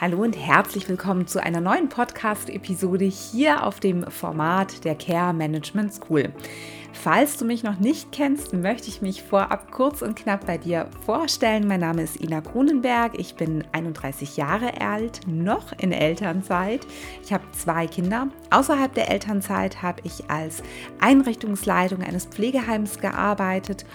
Hallo und herzlich willkommen zu einer neuen Podcast-Episode hier auf dem Format der Care Management School. Falls du mich noch nicht kennst, möchte ich mich vorab kurz und knapp bei dir vorstellen. Mein Name ist Ina Grunenberg. Ich bin 31 Jahre alt, noch in Elternzeit. Ich habe zwei Kinder. Außerhalb der Elternzeit habe ich als Einrichtungsleitung eines Pflegeheims gearbeitet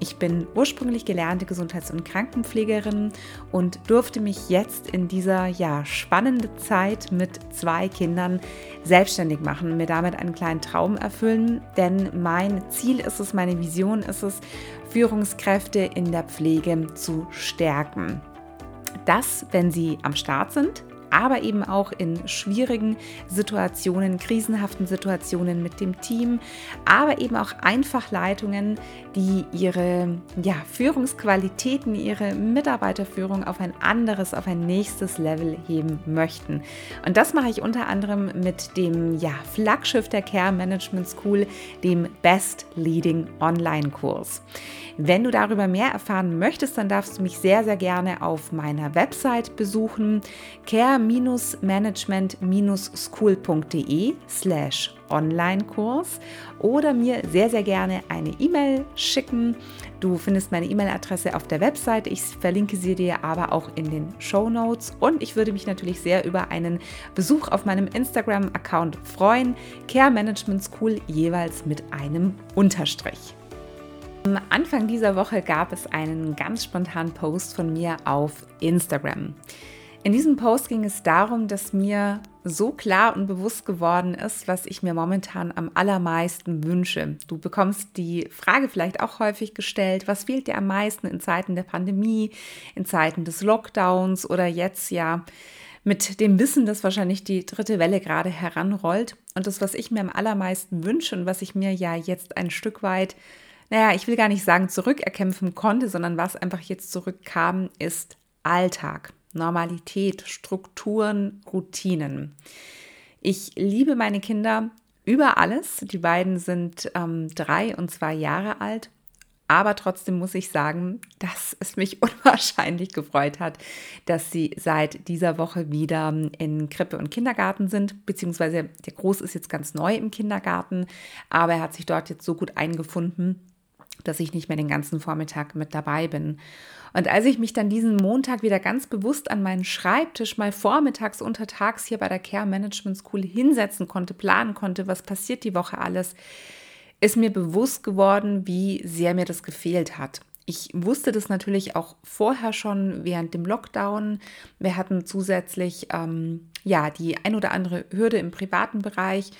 ich bin ursprünglich gelernte Gesundheits- und Krankenpflegerin und durfte mich jetzt in dieser ja, spannenden Zeit mit zwei Kindern selbstständig machen, mir damit einen kleinen Traum erfüllen. Denn mein Ziel ist es, meine Vision ist es, Führungskräfte in der Pflege zu stärken. Das, wenn sie am Start sind, aber eben auch in schwierigen Situationen, krisenhaften Situationen mit dem Team, aber eben auch Einfachleitungen, die ihre ja, Führungsqualitäten, ihre Mitarbeiterführung auf ein anderes, auf ein nächstes Level heben möchten. Und das mache ich unter anderem mit dem ja, Flaggschiff der Care Management School, dem Best Leading Online-Kurs. Wenn du darüber mehr erfahren möchtest, dann darfst du mich sehr, sehr gerne auf meiner Website besuchen, care-management-school.de slash Online-Kurs oder mir sehr, sehr gerne eine E-Mail schicken. Du findest meine E-Mail-Adresse auf der Website. Ich verlinke sie dir aber auch in den Show Notes. Und ich würde mich natürlich sehr über einen Besuch auf meinem Instagram-Account freuen. Care Management School jeweils mit einem Unterstrich. Am Anfang dieser Woche gab es einen ganz spontanen Post von mir auf Instagram. In diesem Post ging es darum, dass mir so klar und bewusst geworden ist, was ich mir momentan am allermeisten wünsche. Du bekommst die Frage vielleicht auch häufig gestellt, was fehlt dir am meisten in Zeiten der Pandemie, in Zeiten des Lockdowns oder jetzt ja mit dem Wissen, dass wahrscheinlich die dritte Welle gerade heranrollt. Und das, was ich mir am allermeisten wünsche und was ich mir ja jetzt ein Stück weit naja, ich will gar nicht sagen zurückerkämpfen konnte, sondern was einfach jetzt zurückkam, ist Alltag, Normalität, Strukturen, Routinen. Ich liebe meine Kinder über alles. Die beiden sind ähm, drei und zwei Jahre alt. Aber trotzdem muss ich sagen, dass es mich unwahrscheinlich gefreut hat, dass sie seit dieser Woche wieder in Krippe und Kindergarten sind, beziehungsweise der Groß ist jetzt ganz neu im Kindergarten, aber er hat sich dort jetzt so gut eingefunden, dass ich nicht mehr den ganzen Vormittag mit dabei bin. Und als ich mich dann diesen Montag wieder ganz bewusst an meinen Schreibtisch mal vormittags, untertags hier bei der Care Management School hinsetzen konnte, planen konnte, was passiert die Woche alles, ist mir bewusst geworden, wie sehr mir das gefehlt hat. Ich wusste das natürlich auch vorher schon während dem Lockdown. Wir hatten zusätzlich ähm, ja die ein oder andere Hürde im privaten Bereich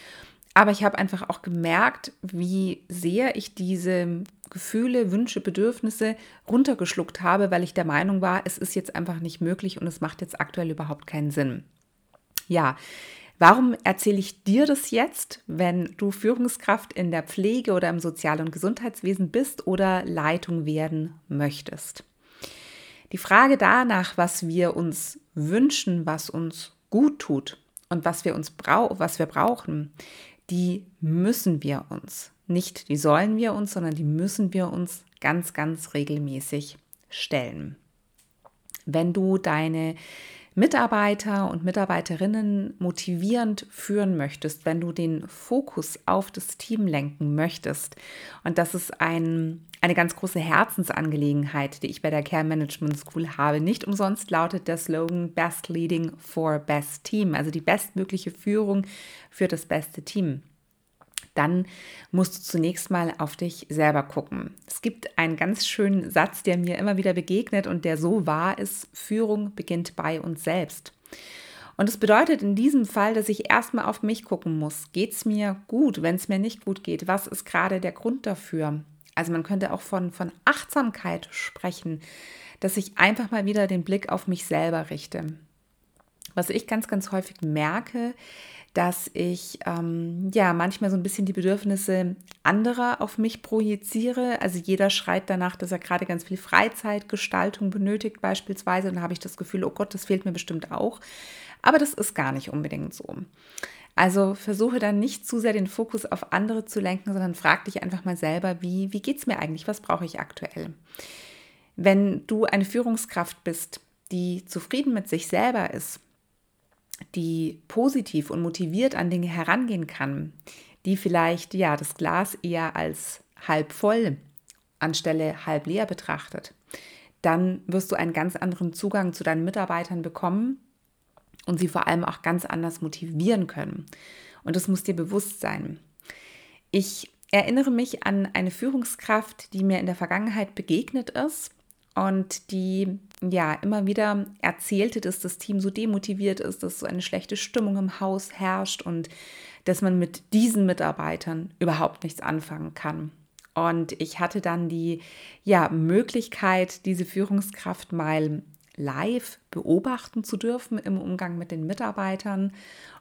aber ich habe einfach auch gemerkt, wie sehr ich diese Gefühle, Wünsche, Bedürfnisse runtergeschluckt habe, weil ich der Meinung war, es ist jetzt einfach nicht möglich und es macht jetzt aktuell überhaupt keinen Sinn. Ja, warum erzähle ich dir das jetzt, wenn du Führungskraft in der Pflege oder im Sozial- und Gesundheitswesen bist oder Leitung werden möchtest? Die Frage danach, was wir uns wünschen, was uns gut tut und was wir uns brau was wir brauchen, die müssen wir uns. Nicht die sollen wir uns, sondern die müssen wir uns ganz, ganz regelmäßig stellen. Wenn du deine Mitarbeiter und Mitarbeiterinnen motivierend führen möchtest, wenn du den Fokus auf das Team lenken möchtest, und das ist ein, eine ganz große Herzensangelegenheit, die ich bei der Care Management School habe. Nicht umsonst lautet der Slogan Best Leading for Best Team, also die bestmögliche Führung für das beste Team dann musst du zunächst mal auf dich selber gucken. Es gibt einen ganz schönen Satz, der mir immer wieder begegnet und der so wahr ist, Führung beginnt bei uns selbst. Und es bedeutet in diesem Fall, dass ich erstmal auf mich gucken muss. Geht es mir gut, wenn es mir nicht gut geht? Was ist gerade der Grund dafür? Also man könnte auch von, von Achtsamkeit sprechen, dass ich einfach mal wieder den Blick auf mich selber richte. Was ich ganz, ganz häufig merke, dass ich ähm, ja manchmal so ein bisschen die Bedürfnisse anderer auf mich projiziere. Also jeder schreit danach, dass er gerade ganz viel Freizeitgestaltung benötigt beispielsweise. Und dann habe ich das Gefühl, oh Gott, das fehlt mir bestimmt auch. Aber das ist gar nicht unbedingt so. Also versuche dann nicht zu sehr den Fokus auf andere zu lenken, sondern frag dich einfach mal selber, wie, wie geht es mir eigentlich? Was brauche ich aktuell? Wenn du eine Führungskraft bist, die zufrieden mit sich selber ist, die positiv und motiviert an Dinge herangehen kann, die vielleicht ja das Glas eher als halb voll anstelle halb leer betrachtet, dann wirst du einen ganz anderen Zugang zu deinen Mitarbeitern bekommen und sie vor allem auch ganz anders motivieren können. Und das muss dir bewusst sein. Ich erinnere mich an eine Führungskraft, die mir in der Vergangenheit begegnet ist und die ja immer wieder erzählte, dass das Team so demotiviert ist, dass so eine schlechte Stimmung im Haus herrscht und dass man mit diesen Mitarbeitern überhaupt nichts anfangen kann. Und ich hatte dann die ja, Möglichkeit, diese Führungskraft mal live beobachten zu dürfen im Umgang mit den Mitarbeitern.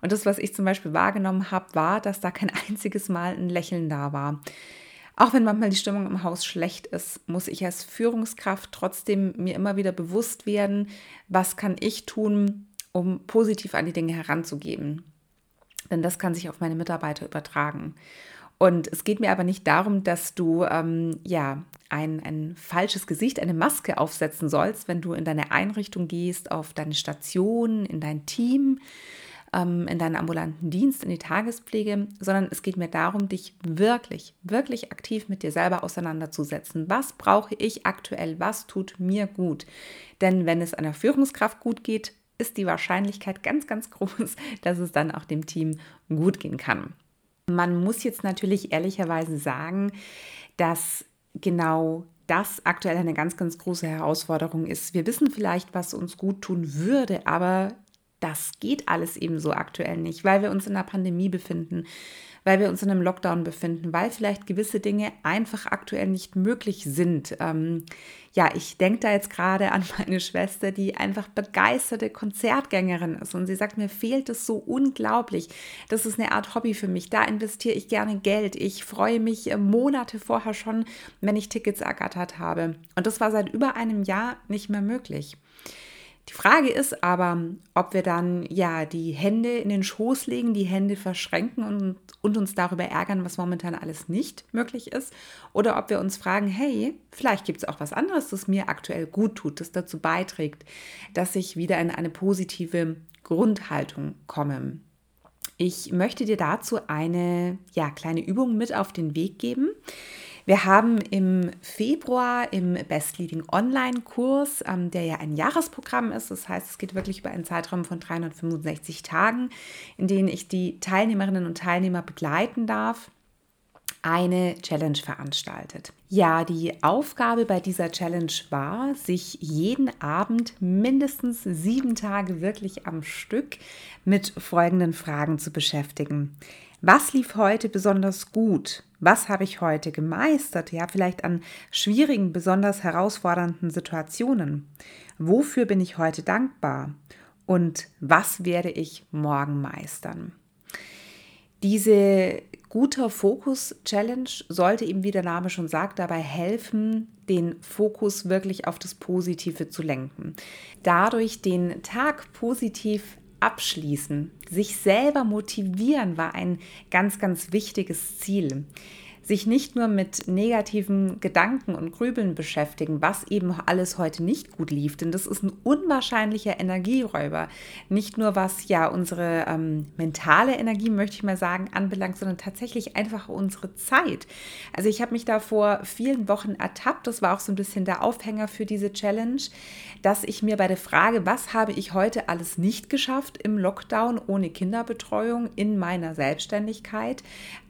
Und das, was ich zum Beispiel wahrgenommen habe, war, dass da kein einziges Mal ein Lächeln da war. Auch wenn manchmal die Stimmung im Haus schlecht ist, muss ich als Führungskraft trotzdem mir immer wieder bewusst werden, was kann ich tun, um positiv an die Dinge heranzugeben. Denn das kann sich auf meine Mitarbeiter übertragen. Und es geht mir aber nicht darum, dass du ähm, ja ein, ein falsches Gesicht, eine Maske aufsetzen sollst, wenn du in deine Einrichtung gehst, auf deine Station, in dein Team, ähm, in deinen ambulanten Dienst, in die Tagespflege, sondern es geht mir darum, dich wirklich, wirklich aktiv mit dir selber auseinanderzusetzen. Was brauche ich aktuell? Was tut mir gut? Denn wenn es einer Führungskraft gut geht, ist die Wahrscheinlichkeit ganz, ganz groß, dass es dann auch dem Team gut gehen kann. Man muss jetzt natürlich ehrlicherweise sagen, dass genau das aktuell eine ganz, ganz große Herausforderung ist. Wir wissen vielleicht, was uns gut tun würde, aber das geht alles eben so aktuell nicht, weil wir uns in einer Pandemie befinden, weil wir uns in einem Lockdown befinden, weil vielleicht gewisse Dinge einfach aktuell nicht möglich sind. Ähm, ja, ich denke da jetzt gerade an meine Schwester, die einfach begeisterte Konzertgängerin ist und sie sagt, mir fehlt es so unglaublich. Das ist eine Art Hobby für mich. Da investiere ich gerne Geld. Ich freue mich äh, Monate vorher schon, wenn ich Tickets ergattert habe. Und das war seit über einem Jahr nicht mehr möglich. Die Frage ist aber, ob wir dann ja die Hände in den Schoß legen, die Hände verschränken und, und uns darüber ärgern, was momentan alles nicht möglich ist, oder ob wir uns fragen, hey, vielleicht gibt es auch was anderes, das mir aktuell gut tut, das dazu beiträgt, dass ich wieder in eine positive Grundhaltung komme. Ich möchte dir dazu eine ja, kleine Übung mit auf den Weg geben. Wir haben im Februar im Best Leading Online-Kurs, ähm, der ja ein Jahresprogramm ist, das heißt, es geht wirklich über einen Zeitraum von 365 Tagen, in denen ich die Teilnehmerinnen und Teilnehmer begleiten darf eine Challenge veranstaltet. Ja, die Aufgabe bei dieser Challenge war, sich jeden Abend mindestens sieben Tage wirklich am Stück mit folgenden Fragen zu beschäftigen. Was lief heute besonders gut? Was habe ich heute gemeistert? Ja, vielleicht an schwierigen, besonders herausfordernden Situationen. Wofür bin ich heute dankbar? Und was werde ich morgen meistern? Diese guter Fokus-Challenge sollte eben, wie der Name schon sagt, dabei helfen, den Fokus wirklich auf das Positive zu lenken. Dadurch den Tag positiv abschließen, sich selber motivieren war ein ganz, ganz wichtiges Ziel sich nicht nur mit negativen Gedanken und Grübeln beschäftigen, was eben alles heute nicht gut lief, denn das ist ein unwahrscheinlicher Energieräuber. Nicht nur was ja unsere ähm, mentale Energie, möchte ich mal sagen, anbelangt, sondern tatsächlich einfach unsere Zeit. Also ich habe mich da vor vielen Wochen ertappt, das war auch so ein bisschen der Aufhänger für diese Challenge, dass ich mir bei der Frage, was habe ich heute alles nicht geschafft im Lockdown ohne Kinderbetreuung in meiner Selbstständigkeit,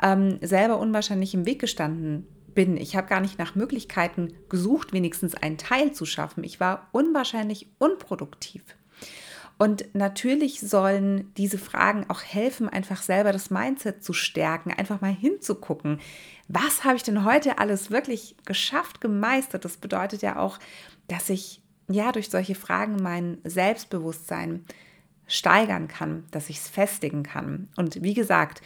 ähm, selber unwahrscheinlich im Weg gestanden bin. Ich habe gar nicht nach Möglichkeiten gesucht, wenigstens einen Teil zu schaffen. Ich war unwahrscheinlich unproduktiv. Und natürlich sollen diese Fragen auch helfen, einfach selber das Mindset zu stärken, einfach mal hinzugucken. Was habe ich denn heute alles wirklich geschafft, gemeistert? Das bedeutet ja auch, dass ich ja durch solche Fragen mein Selbstbewusstsein steigern kann, dass ich es festigen kann. Und wie gesagt,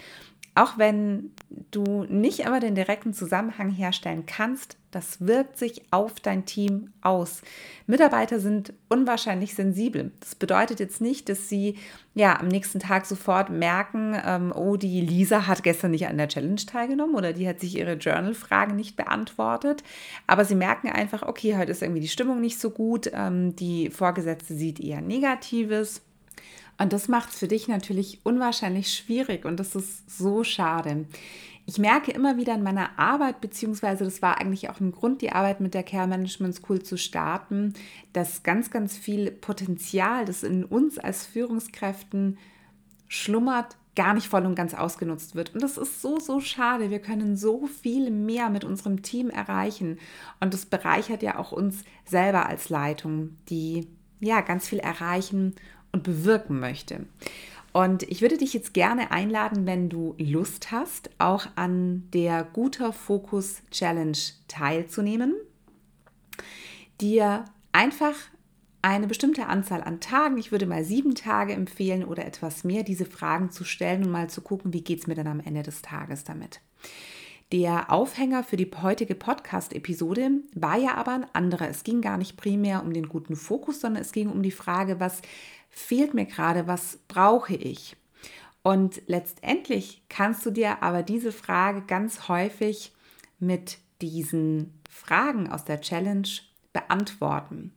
auch wenn du nicht immer den direkten Zusammenhang herstellen kannst, das wirkt sich auf dein Team aus. Mitarbeiter sind unwahrscheinlich sensibel. Das bedeutet jetzt nicht, dass sie ja am nächsten Tag sofort merken, ähm, oh, die Lisa hat gestern nicht an der Challenge teilgenommen oder die hat sich ihre Journal-Fragen nicht beantwortet. Aber sie merken einfach, okay, heute ist irgendwie die Stimmung nicht so gut, ähm, die Vorgesetzte sieht eher Negatives Und das macht es für dich natürlich unwahrscheinlich schwierig und das ist so schade. Ich merke immer wieder in meiner Arbeit, beziehungsweise das war eigentlich auch ein Grund, die Arbeit mit der Care Management School zu starten, dass ganz, ganz viel Potenzial, das in uns als Führungskräften schlummert, gar nicht voll und ganz ausgenutzt wird. Und das ist so, so schade. Wir können so viel mehr mit unserem Team erreichen. Und das bereichert ja auch uns selber als Leitung, die ja ganz viel erreichen und bewirken möchte. Und ich würde dich jetzt gerne einladen, wenn du Lust hast, auch an der Guter Fokus Challenge teilzunehmen, dir einfach eine bestimmte Anzahl an Tagen, ich würde mal sieben Tage empfehlen oder etwas mehr, diese Fragen zu stellen und mal zu gucken, wie geht es mir dann am Ende des Tages damit. Der Aufhänger für die heutige Podcast-Episode war ja aber ein anderer. Es ging gar nicht primär um den guten Fokus, sondern es ging um die Frage, was fehlt mir gerade, was brauche ich? Und letztendlich kannst du dir aber diese Frage ganz häufig mit diesen Fragen aus der Challenge beantworten.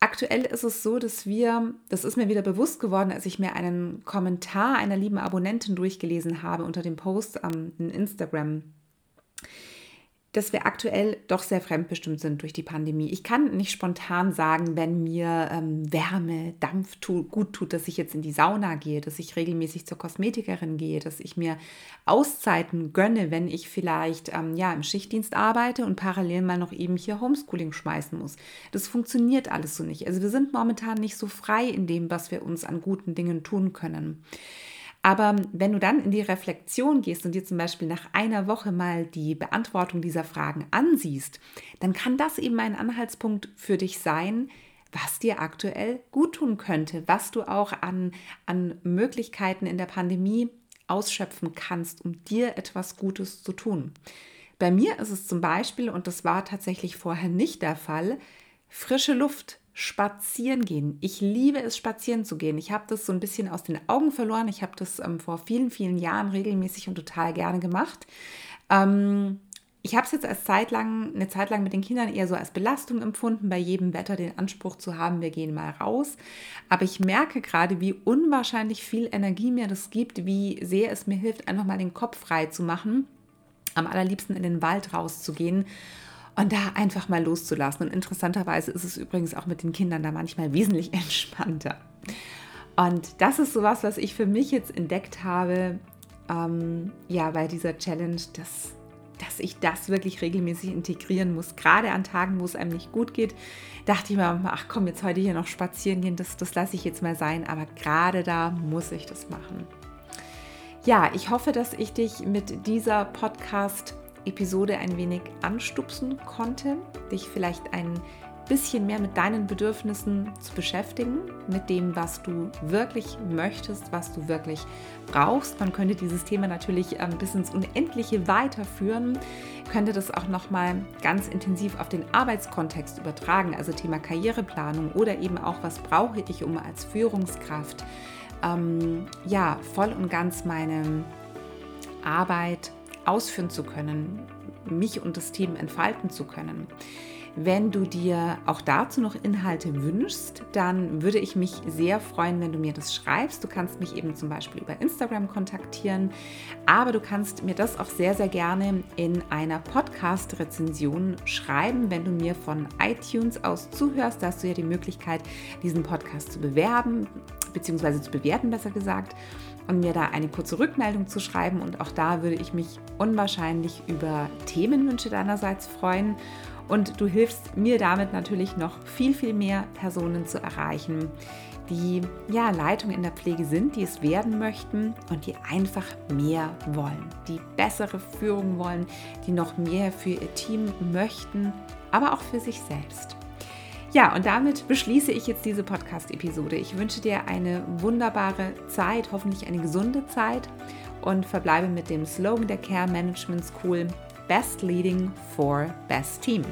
Aktuell ist es so, dass wir, das ist mir wieder bewusst geworden, als ich mir einen Kommentar einer lieben Abonnentin durchgelesen habe unter dem Post am Instagram dass wir aktuell doch sehr fremdbestimmt sind durch die Pandemie. Ich kann nicht spontan sagen, wenn mir ähm, Wärme, Dampf tu, gut tut, dass ich jetzt in die Sauna gehe, dass ich regelmäßig zur Kosmetikerin gehe, dass ich mir Auszeiten gönne, wenn ich vielleicht ähm, ja, im Schichtdienst arbeite und parallel mal noch eben hier Homeschooling schmeißen muss. Das funktioniert alles so nicht. Also wir sind momentan nicht so frei in dem, was wir uns an guten Dingen tun können. Aber wenn du dann in die Reflexion gehst und dir zum Beispiel nach einer Woche mal die Beantwortung dieser Fragen ansiehst, dann kann das eben ein Anhaltspunkt für dich sein, was dir aktuell gut tun könnte, was du auch an, an Möglichkeiten in der Pandemie ausschöpfen kannst, um dir etwas Gutes zu tun. Bei mir ist es zum Beispiel, und das war tatsächlich vorher nicht der Fall, frische Luft spazieren gehen. Ich liebe es, spazieren zu gehen. Ich habe das so ein bisschen aus den Augen verloren. Ich habe das ähm, vor vielen, vielen Jahren regelmäßig und total gerne gemacht. Ähm, ich habe es jetzt als Zeit lang, eine Zeit lang mit den Kindern eher so als Belastung empfunden, bei jedem Wetter den Anspruch zu haben, wir gehen mal raus. Aber ich merke gerade, wie unwahrscheinlich viel Energie mir das gibt, wie sehr es mir hilft, einfach mal den Kopf frei zu machen, am allerliebsten in den Wald rauszugehen und da einfach mal loszulassen. Und interessanterweise ist es übrigens auch mit den Kindern da manchmal wesentlich entspannter. Und das ist sowas, was ich für mich jetzt entdeckt habe, ähm, ja, bei dieser Challenge, dass, dass ich das wirklich regelmäßig integrieren muss. Gerade an Tagen, wo es einem nicht gut geht, dachte ich mir, ach komm, jetzt heute hier noch spazieren gehen, das, das lasse ich jetzt mal sein. Aber gerade da muss ich das machen. Ja, ich hoffe, dass ich dich mit dieser Podcast- Episode ein wenig anstupsen konnte, dich vielleicht ein bisschen mehr mit deinen Bedürfnissen zu beschäftigen, mit dem, was du wirklich möchtest, was du wirklich brauchst. Man könnte dieses Thema natürlich ähm, bis ins Unendliche weiterführen, könnte das auch nochmal ganz intensiv auf den Arbeitskontext übertragen, also Thema Karriereplanung oder eben auch, was brauche ich, um als Führungskraft ähm, ja voll und ganz meine Arbeit ausführen zu können, mich und das Team entfalten zu können. Wenn du dir auch dazu noch Inhalte wünschst, dann würde ich mich sehr freuen, wenn du mir das schreibst. Du kannst mich eben zum Beispiel über Instagram kontaktieren, aber du kannst mir das auch sehr, sehr gerne in einer Podcast-Rezension schreiben, wenn du mir von iTunes aus zuhörst. Da hast du ja die Möglichkeit, diesen Podcast zu bewerben, beziehungsweise zu bewerten, besser gesagt und mir da eine kurze Rückmeldung zu schreiben. Und auch da würde ich mich unwahrscheinlich über Themenwünsche deinerseits freuen. Und du hilfst mir damit natürlich noch viel, viel mehr Personen zu erreichen, die ja Leitung in der Pflege sind, die es werden möchten und die einfach mehr wollen, die bessere Führung wollen, die noch mehr für ihr Team möchten, aber auch für sich selbst. Ja, und damit beschließe ich jetzt diese Podcast-Episode. Ich wünsche dir eine wunderbare Zeit, hoffentlich eine gesunde Zeit und verbleibe mit dem Slogan der Care Management School Best Leading for Best Team.